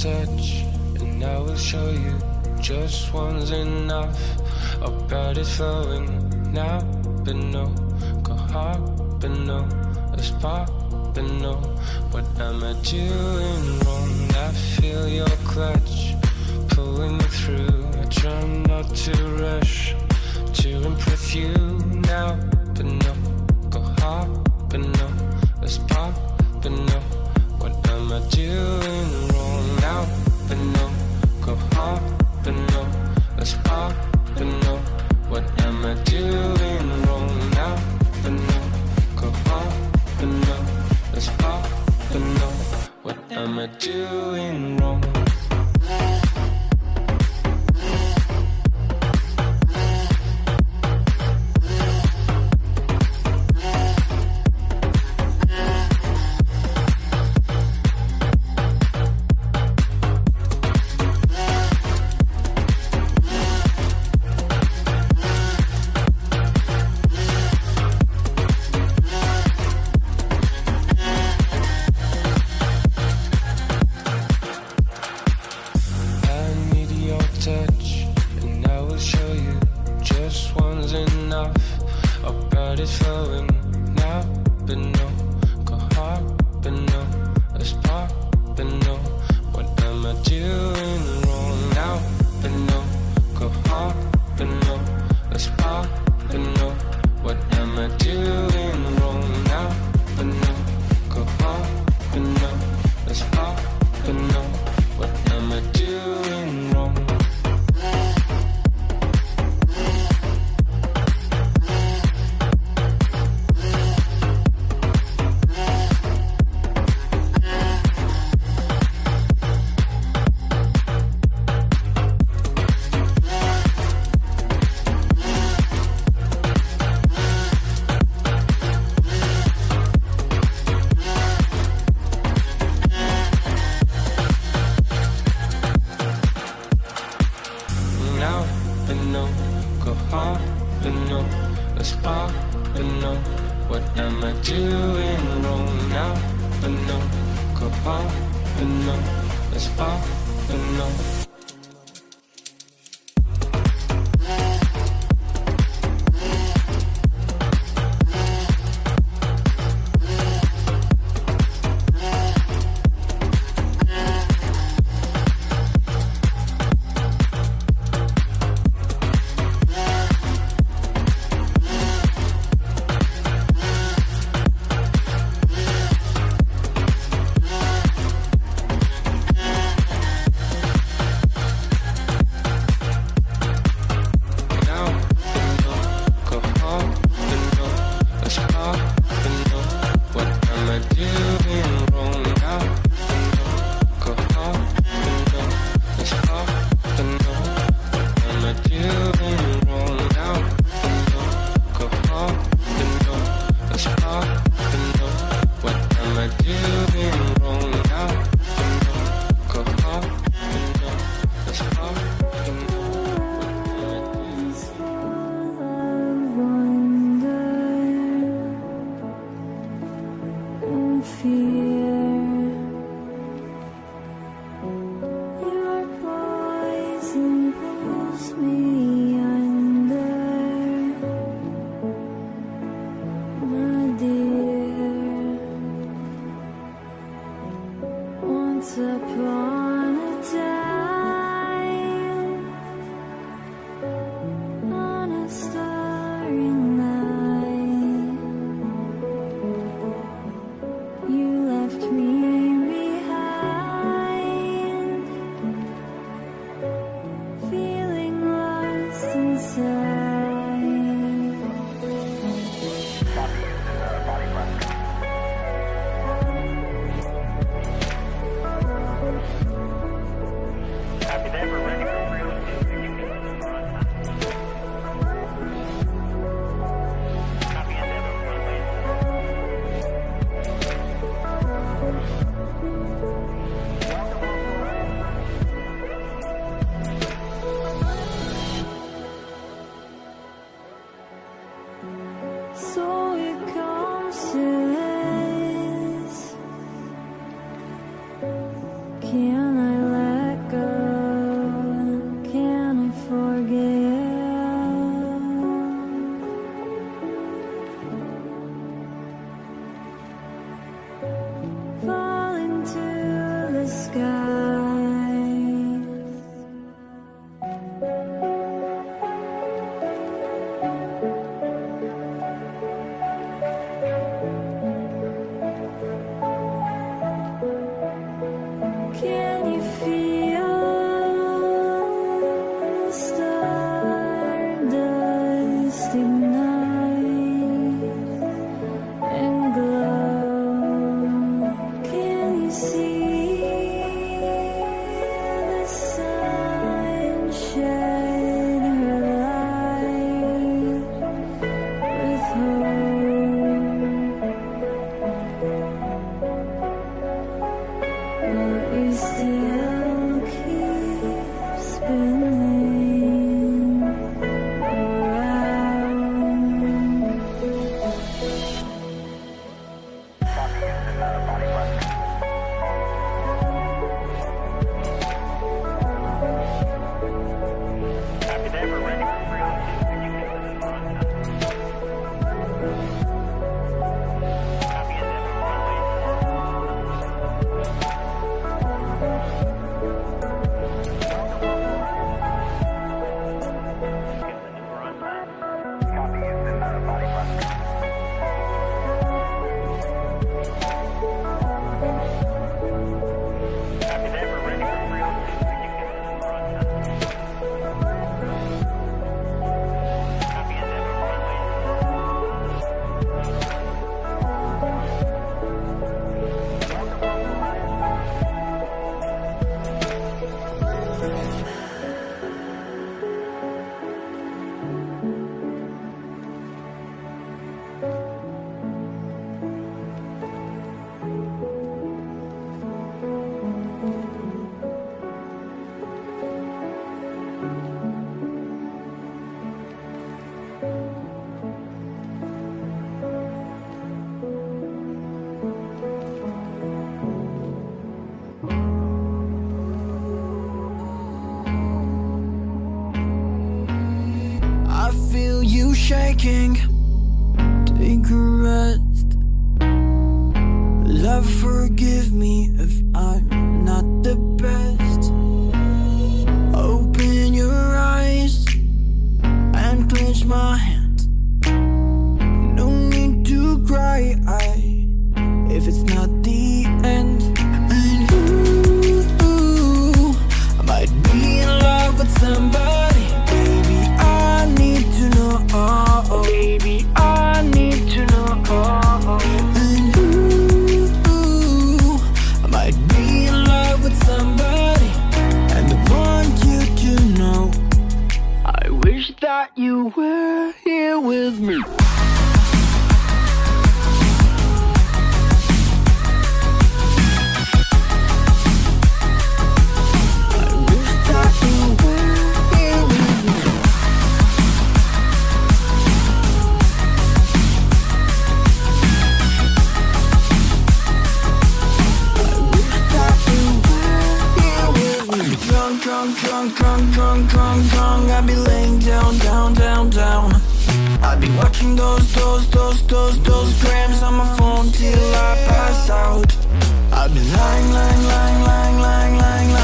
touch, and I will show you just one's enough. Our is flowing now, but no, go hard, but no, a spark, but no. What am I doing wrong? I feel your clutch pulling me through. I try not to rush to impress you now, but no, go hard, but no, a spark, but no. What am I doing doing doing wrong now? But no, go but no, but no. What am I doing am I doing wrong now? But no, go hard, but no, spark, but no. shaking. Take a rest. Love, forgive me if I'm not the best. Open your eyes and clench my hands. I be watching those, those, those, those, those grams on my phone till I pass out. I've been lying, lying, lying, lying, lying, lying, lying